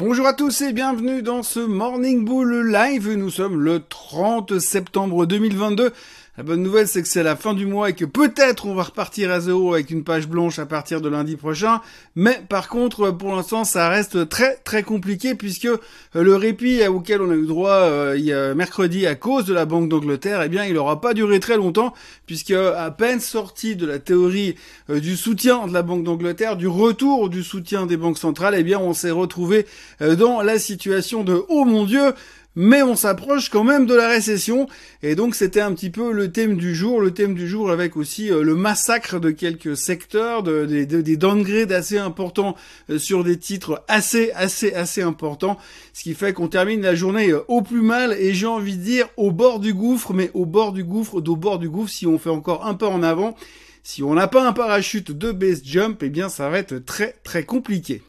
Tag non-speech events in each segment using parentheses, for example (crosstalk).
Bonjour à tous et bienvenue dans ce Morning Bull Live. Nous sommes le 30 septembre 2022. La bonne nouvelle, c'est que c'est la fin du mois et que peut-être on va repartir à zéro avec une page blanche à partir de lundi prochain. Mais par contre, pour l'instant, ça reste très très compliqué puisque euh, le répit auquel on a eu droit euh, il y a mercredi à cause de la Banque d'Angleterre, eh bien, il n'aura pas duré très longtemps puisque à peine sorti de la théorie euh, du soutien de la Banque d'Angleterre, du retour du soutien des banques centrales, eh bien, on s'est retrouvé dans la situation de oh mon Dieu mais on s'approche quand même de la récession. Et donc c'était un petit peu le thème du jour, le thème du jour avec aussi euh, le massacre de quelques secteurs, de, des downgrades assez importants euh, sur des titres assez assez assez importants, ce qui fait qu'on termine la journée euh, au plus mal. Et j'ai envie de dire au bord du gouffre, mais au bord du gouffre, au bord du gouffre si on fait encore un pas en avant. Si on n'a pas un parachute de base jump, eh bien ça va être très très compliqué.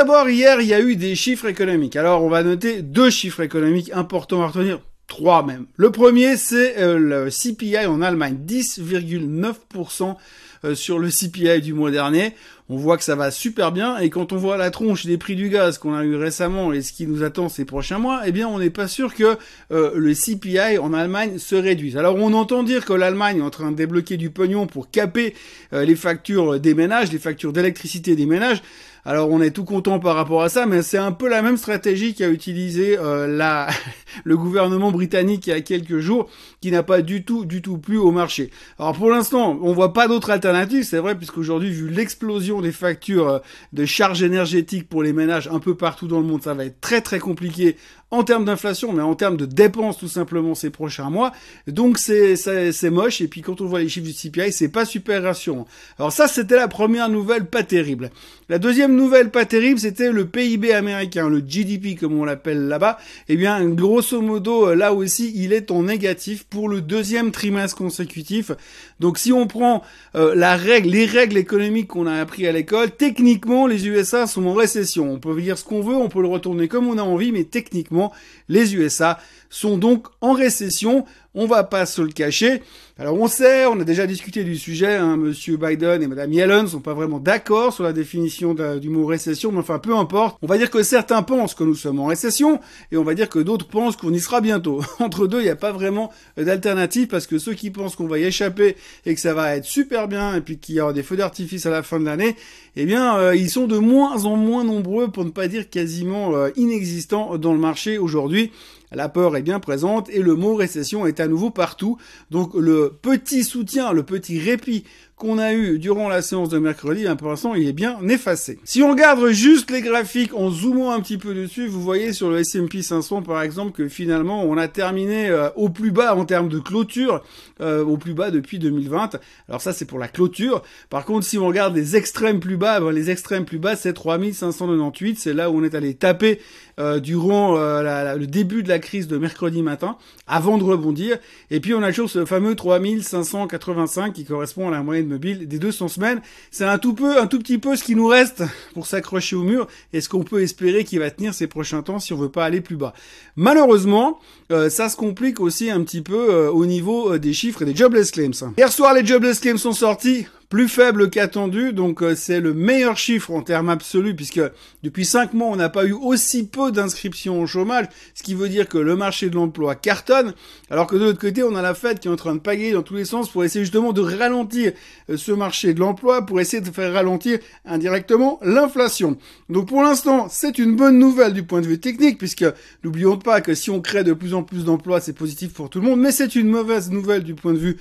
D'abord, hier, il y a eu des chiffres économiques. Alors, on va noter deux chiffres économiques importants à retenir. Trois même. Le premier, c'est euh, le CPI en Allemagne. 10,9% euh, sur le CPI du mois dernier. On voit que ça va super bien et quand on voit la tronche des prix du gaz qu'on a eu récemment et ce qui nous attend ces prochains mois, eh bien on n'est pas sûr que euh, le CPI en Allemagne se réduise. Alors on entend dire que l'Allemagne est en train de débloquer du pognon pour caper les factures des ménages, les factures d'électricité des ménages. Alors on est tout content par rapport à ça, mais c'est un peu la même stratégie qu'a utilisé euh, la, (laughs) le gouvernement britannique il y a quelques jours, qui n'a pas du tout, du tout plu au marché. Alors pour l'instant, on voit pas d'autre alternative, c'est vrai, puisqu'aujourd'hui, vu l'explosion des factures euh, de charges énergétiques pour les ménages un peu partout dans le monde, ça va être très très compliqué en termes d'inflation, mais en termes de dépenses tout simplement ces prochains mois. Donc c'est c'est moche. Et puis quand on voit les chiffres du CPI, c'est pas super rassurant. Alors ça, c'était la première nouvelle pas terrible. La deuxième nouvelle pas terrible, c'était le PIB américain, le GDP comme on l'appelle là-bas. Eh bien, grosso modo, là aussi, il est en négatif pour le deuxième trimestre consécutif. Donc si on prend euh, la règle, les règles économiques qu'on a appris à l'école, techniquement, les USA sont en récession. On peut dire ce qu'on veut, on peut le retourner comme on a envie, mais techniquement les USA sont donc en récession. On va pas se le cacher. Alors on sait, on a déjà discuté du sujet, hein, Monsieur Biden et Madame Yellen sont pas vraiment d'accord sur la définition du mot récession, mais enfin peu importe. On va dire que certains pensent que nous sommes en récession et on va dire que d'autres pensent qu'on y sera bientôt. (laughs) Entre deux, il n'y a pas vraiment d'alternative parce que ceux qui pensent qu'on va y échapper et que ça va être super bien et puis qu'il y aura des feux d'artifice à la fin de l'année, eh bien euh, ils sont de moins en moins nombreux pour ne pas dire quasiment euh, inexistants dans le marché aujourd'hui. La peur est bien présente et le mot récession est à nouveau partout. Donc le petit soutien, le petit répit qu'on a eu durant la séance de mercredi, hein, pour l'instant, il est bien effacé. Si on regarde juste les graphiques en zoomant un petit peu dessus, vous voyez sur le S&P 500 par exemple que finalement on a terminé euh, au plus bas en termes de clôture, euh, au plus bas depuis 2020. Alors ça c'est pour la clôture. Par contre, si on regarde les extrêmes plus bas, ben, les extrêmes plus bas c'est 3598, c'est là où on est allé taper euh, durant le début de la crise de mercredi matin, avant de rebondir. Et puis on a toujours ce fameux 3585 qui correspond à la moyenne des 200 semaines. C'est un tout peu, un tout petit peu ce qui nous reste pour s'accrocher au mur et ce qu'on peut espérer qu'il va tenir ces prochains temps si on veut pas aller plus bas? Malheureusement, euh, ça se complique aussi un petit peu euh, au niveau euh, des chiffres et des jobless claims. Hier soir, les jobless claims sont sortis plus faible qu'attendu, donc euh, c'est le meilleur chiffre en termes absolus, puisque depuis cinq mois, on n'a pas eu aussi peu d'inscriptions au chômage, ce qui veut dire que le marché de l'emploi cartonne, alors que de l'autre côté, on a la Fed qui est en train de pagayer dans tous les sens pour essayer justement de ralentir euh, ce marché de l'emploi, pour essayer de faire ralentir indirectement l'inflation. Donc pour l'instant, c'est une bonne nouvelle du point de vue technique, puisque n'oublions pas que si on crée de plus en plus d'emplois, c'est positif pour tout le monde, mais c'est une mauvaise nouvelle du point de vue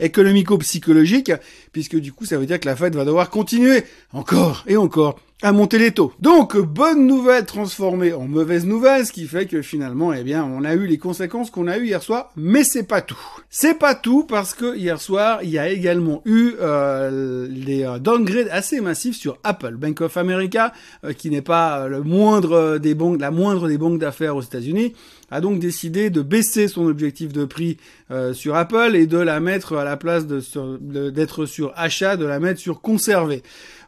économico-psychologique, puisque du coup ça veut dire que la Fed va devoir continuer. Encore et encore à monter les taux. Donc, bonne nouvelle transformée en mauvaise nouvelle, ce qui fait que finalement, eh bien, on a eu les conséquences qu'on a eu hier soir, mais c'est pas tout. C'est pas tout parce que hier soir, il y a également eu euh, euh, downgrades assez massifs sur Apple. Bank of America, euh, qui n'est pas banques, la moindre des banques d'affaires aux États-Unis, a donc décidé de baisser son objectif de prix sur Apple et de la mettre à la place d'être sur achat, de la mettre sur conserver.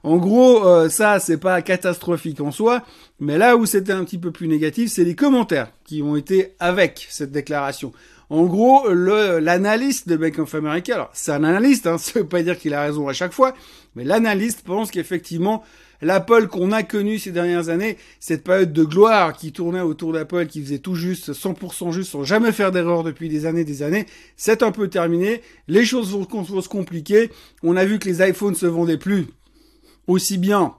En gros, euh, ça, c'est pas catastrophique en soi, mais là où c'était un petit peu plus négatif, c'est les commentaires qui ont été avec cette déclaration. En gros, l'analyste de Bank of America, alors c'est un analyste, hein, (laughs) ça veut pas dire qu'il a raison à chaque fois, mais l'analyste pense qu'effectivement, l'Apple qu'on a connu ces dernières années, cette période de gloire qui tournait autour d'Apple, qui faisait tout juste, 100% juste, sans jamais faire d'erreur depuis des années des années, c'est un peu terminé. Les choses vont, vont se compliquer. On a vu que les iPhones se vendaient plus aussi bien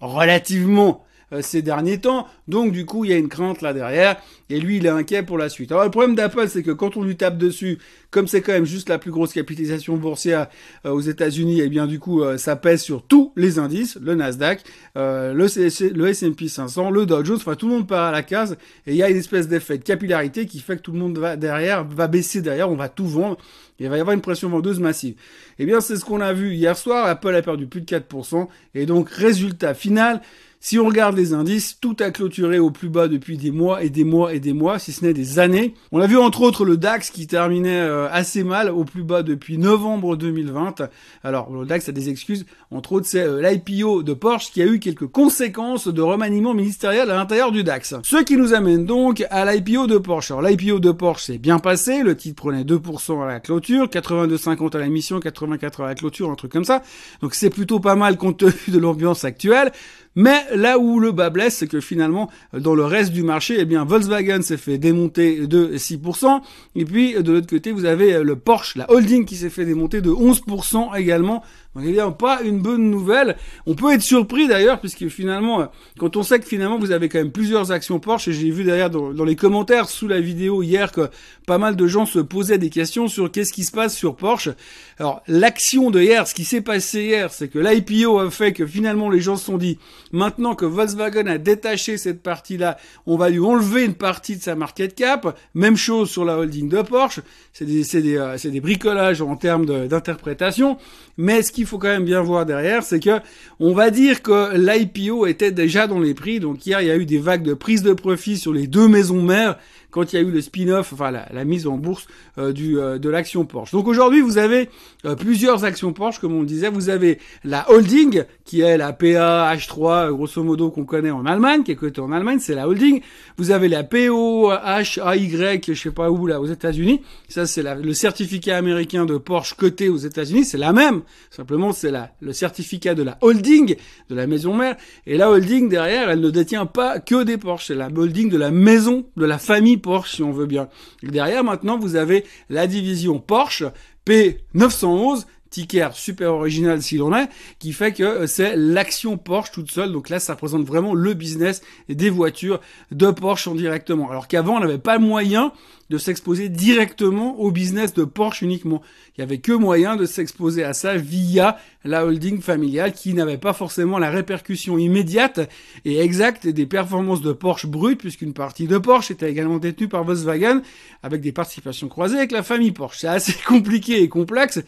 relativement ces derniers temps. Donc du coup, il y a une crainte là derrière. Et lui, il est inquiet pour la suite. Alors le problème d'Apple, c'est que quand on lui tape dessus, comme c'est quand même juste la plus grosse capitalisation boursière euh, aux États-Unis, et eh bien du coup, euh, ça pèse sur tous les indices, le Nasdaq, le, le S&P 500, le Dow Jones, enfin tout le monde part à la case. Et il y a une espèce d'effet de capillarité qui fait que tout le monde va derrière, va baisser derrière, on va tout vendre. Il va y avoir une pression vendeuse massive. Eh bien, c'est ce qu'on a vu hier soir. Apple a perdu plus de 4%. Et donc, résultat final, si on regarde les indices, tout a clôturé au plus bas depuis des mois et des mois et des mois, si ce n'est des années. On a vu entre autres le DAX qui terminait euh, assez mal au plus bas depuis novembre 2020. Alors le DAX a des excuses, entre autres c'est euh, l'IPO de Porsche qui a eu quelques conséquences de remaniement ministériel à l'intérieur du DAX. Ce qui nous amène donc à l'IPO de Porsche. Alors l'IPO de Porsche s'est bien passé, le titre prenait 2% à la clôture, 82,50 à la mission, 84 à la clôture, un truc comme ça. Donc c'est plutôt pas mal compte tenu de l'ambiance actuelle. Mais là où le bas blesse, c'est que finalement, dans le reste du marché, eh bien, Volkswagen s'est fait démonter de 6%. Et puis, de l'autre côté, vous avez le Porsche, la holding qui s'est fait démonter de 11% également. Donc évidemment pas une bonne nouvelle. On peut être surpris d'ailleurs puisque finalement, quand on sait que finalement vous avez quand même plusieurs actions Porsche et j'ai vu d'ailleurs dans, les commentaires sous la vidéo hier que pas mal de gens se posaient des questions sur qu'est-ce qui se passe sur Porsche. Alors l'action de hier, ce qui s'est passé hier, c'est que l'IPO a fait que finalement les gens se sont dit maintenant que Volkswagen a détaché cette partie-là, on va lui enlever une partie de sa market cap. Même chose sur la holding de Porsche. C'est des, des, euh, des bricolages en termes d'interprétation. Mais ce qu'il faut quand même bien voir derrière, c'est que on va dire que l'IPO était déjà dans les prix. Donc hier, il y a eu des vagues de prise de profit sur les deux maisons mères quand il y a eu le spin-off, enfin la, mise en bourse euh, du euh, de l'action Porsche. Donc aujourd'hui, vous avez euh, plusieurs actions Porsche, comme on disait. Vous avez la holding, qui est la PA H3, grosso modo, qu'on connaît en Allemagne, qui est cotée en Allemagne, c'est la holding. Vous avez la POHAY, je sais pas où, là, aux États-Unis. Ça, c'est le certificat américain de Porsche coté aux États-Unis. C'est la même. Simplement, c'est la, le certificat de la holding, de la maison mère. Et la holding, derrière, elle ne détient pas que des Porsche. C'est la holding de la maison, de la famille Porsche, si on veut bien. derrière, maintenant, vous avez la division Porsche P911 ticker super original s'il en est, qui fait que euh, c'est l'action Porsche toute seule. Donc là, ça représente vraiment le business des voitures de Porsche en directement. Alors qu'avant, on n'avait pas moyen de s'exposer directement au business de Porsche uniquement. Il y avait que moyen de s'exposer à ça via la holding familiale qui n'avait pas forcément la répercussion immédiate et exacte des performances de Porsche brut puisqu'une partie de Porsche était également détenue par Volkswagen avec des participations croisées avec la famille Porsche. C'est assez (laughs) compliqué et complexe.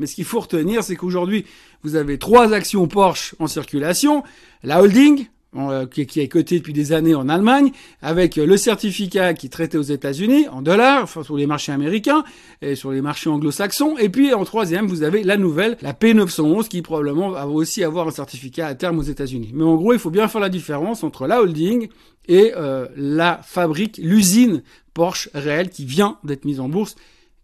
Mais ce qu'il faut retenir, c'est qu'aujourd'hui, vous avez trois actions Porsche en circulation. La holding, euh, qui, est coté depuis des années en Allemagne, avec le certificat qui traité aux États-Unis en dollars, enfin sur les marchés américains et sur les marchés anglo-saxons. Et puis en troisième, vous avez la nouvelle, la P911, qui probablement va aussi avoir un certificat à terme aux États-Unis. Mais en gros, il faut bien faire la différence entre la holding et euh, la fabrique, l'usine Porsche réelle qui vient d'être mise en bourse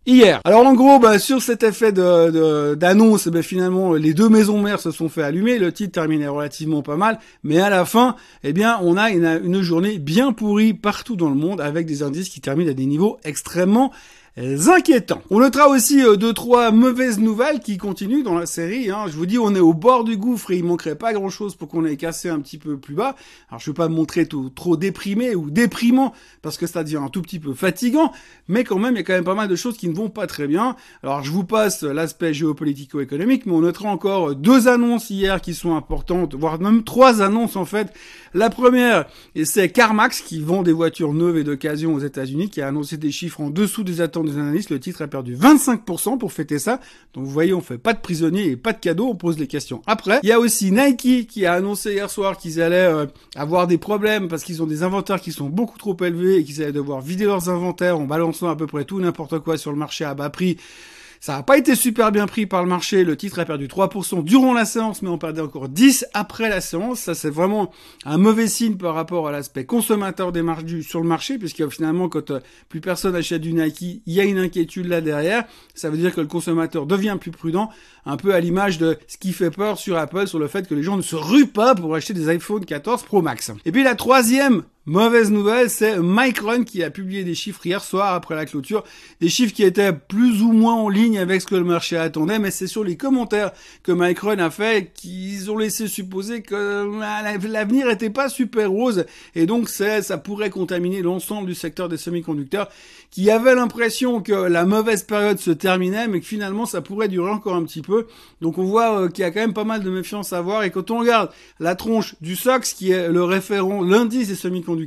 hier. Alors en gros, bah, sur cet effet de, d'annonce, bah, finalement, les deux maisons mères se sont fait allumer. Le titre terminait relativement pas mal, mais à la fin, eh bien, on a une journée bien pourrie partout dans le monde avec des indices qui terminent à des niveaux extrêmement inquiétant. On notera aussi euh, deux trois mauvaises nouvelles qui continuent dans la série. Hein. Je vous dis, on est au bord du gouffre et il manquerait pas grand chose pour qu'on ait cassé un petit peu plus bas. Alors je vais pas me montrer tout, trop déprimé ou déprimant parce que ça devient un tout petit peu fatigant, mais quand même il y a quand même pas mal de choses qui ne vont pas très bien. Alors je vous passe l'aspect géopolitico-économique, mais on notera encore deux annonces hier qui sont importantes, voire même trois annonces en fait. La première, c'est CarMax qui vend des voitures neuves et d'occasion aux États-Unis, qui a annoncé des chiffres en dessous des attentes le titre a perdu 25% pour fêter ça. Donc vous voyez, on fait pas de prisonniers et pas de cadeaux, on pose les questions après. Il y a aussi Nike qui a annoncé hier soir qu'ils allaient euh, avoir des problèmes parce qu'ils ont des inventaires qui sont beaucoup trop élevés et qu'ils allaient devoir vider leurs inventaires en balançant à peu près tout n'importe quoi sur le marché à bas prix Ça n'a pas été super bien pris par le marché. Le titre a perdu 3% durant la séance, mais on perdait encore 10 après la séance. Ça, c'est vraiment un mauvais signe par rapport à l'aspect consommateur des marges sur le marché, puisque finalement, quand euh, plus personne achète du Nike, il y a une inquiétude là derrière. Ça veut dire que le consommateur devient plus prudent, un peu à l'image de ce qui fait peur sur Apple, sur le fait que les gens ne se ruent pas pour acheter des iPhone 14 Pro Max. Et puis la troisième Mauvaise nouvelle, c'est Micron qui a publié des chiffres hier soir après la clôture, des chiffres qui étaient plus ou moins en ligne avec ce que le marché attendait, mais c'est sur les commentaires que Micron a fait qu'ils ont laissé supposer que bah, l'avenir n'était pas super rose. Et donc ça pourrait contaminer l'ensemble du secteur des semi-conducteurs qui avait l'impression que la mauvaise période se terminait, mais que finalement ça pourrait durer encore un petit peu. Donc on voit euh, qu'il y a quand même pas mal de méfiance à voir et quand on regarde la tronche du SOX qui est le référent, l'indice des semi-conducteurs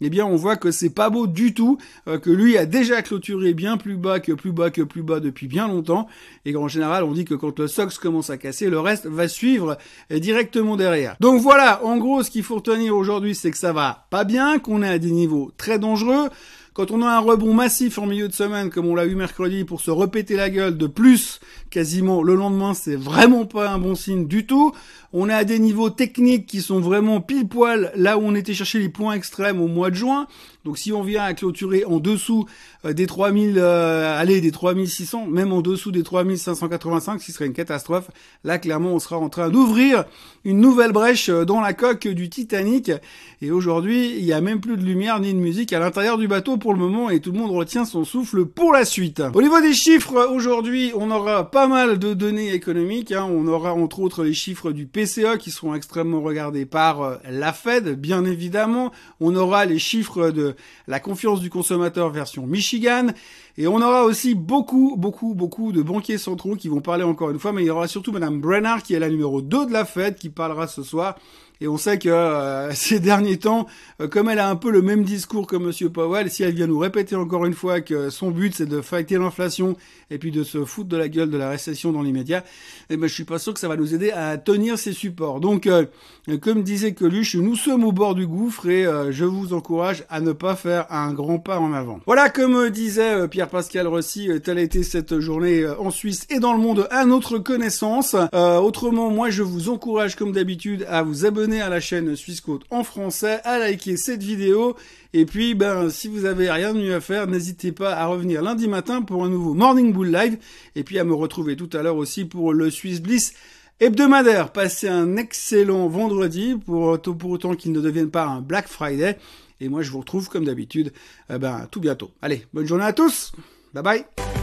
eh bien on voit que c'est pas beau du tout, euh, que lui a déjà clôturé bien plus bas que plus bas que plus bas depuis bien longtemps, et qu'en général on dit que quand le SOX commence à casser, le reste va suivre directement derrière. Donc voilà, en gros ce qu'il faut retenir aujourd'hui c'est que ça va pas bien, qu'on est à des niveaux très dangereux, quand on a un rebond massif en milieu de semaine, comme on l'a eu mercredi, pour se repéter la gueule de plus, quasiment le lendemain, c'est vraiment pas un bon signe du tout. On est à des niveaux techniques qui sont vraiment pile poil là où on était chercher les points extrêmes au mois de juin. Donc si on vient à clôturer en dessous euh, des 3000, euh, allez, des 3600, même en dessous des 3585, ce serait une catastrophe, là clairement on sera en train d'ouvrir une nouvelle brèche euh, dans la coque du Titanic. Et aujourd'hui, il n'y a même plus de lumière ni de musique à l'intérieur du bateau pour le moment et tout le monde retient son souffle pour la suite. Au niveau des chiffres, aujourd'hui, on aura pas mal de données économiques. Hein. On aura entre autres les chiffres du PCE qui seront extrêmement regardés par la Fed, bien évidemment. On aura les chiffres de la confiance du consommateur version Michigan. Et on aura aussi beaucoup, beaucoup, beaucoup de banquiers centraux qui vont parler encore une fois, mais il y aura surtout Madame Brennard qui est la numéro 2 de la Fed qui parlera ce soir. Et on sait que euh, (laughs) ces derniers temps, euh, comme elle a un peu le même discours que Monsieur Powell, si elle vient nous répéter encore une fois que son but c'est de fighter l'inflation et puis de se foutre de la gueule de la récession dans l'immédiat, eh ben je suis pas sûr que ça va nous aider à tenir ses supports. Donc, euh, comme disait Coluche, nous sommes au bord du gouffre et je vous encourage à ne pas faire un grand pas en avant. Voilà, comme disait Pierre-Pascal Rossi, telle a été cette journée en Suisse et dans le monde à notre connaissance. autrement, moi je vous encourage comme d'habitude à vous abonner à la chaîne Suisse en français, à liker cette vidéo. Et puis, ben, si vous avez rien de mieux à faire, n'hésitez pas à revenir lundi matin pour un nouveau Morning Bull Live. Et puis à me retrouver tout à l'heure aussi pour le Swiss Bliss hebdomadaire. Passez un excellent vendredi pour, pour autant qu'il ne devienne pas un Black Friday. Et moi, je vous retrouve comme d'habitude, eh ben, tout bientôt. Allez, bonne journée à tous. Bye bye.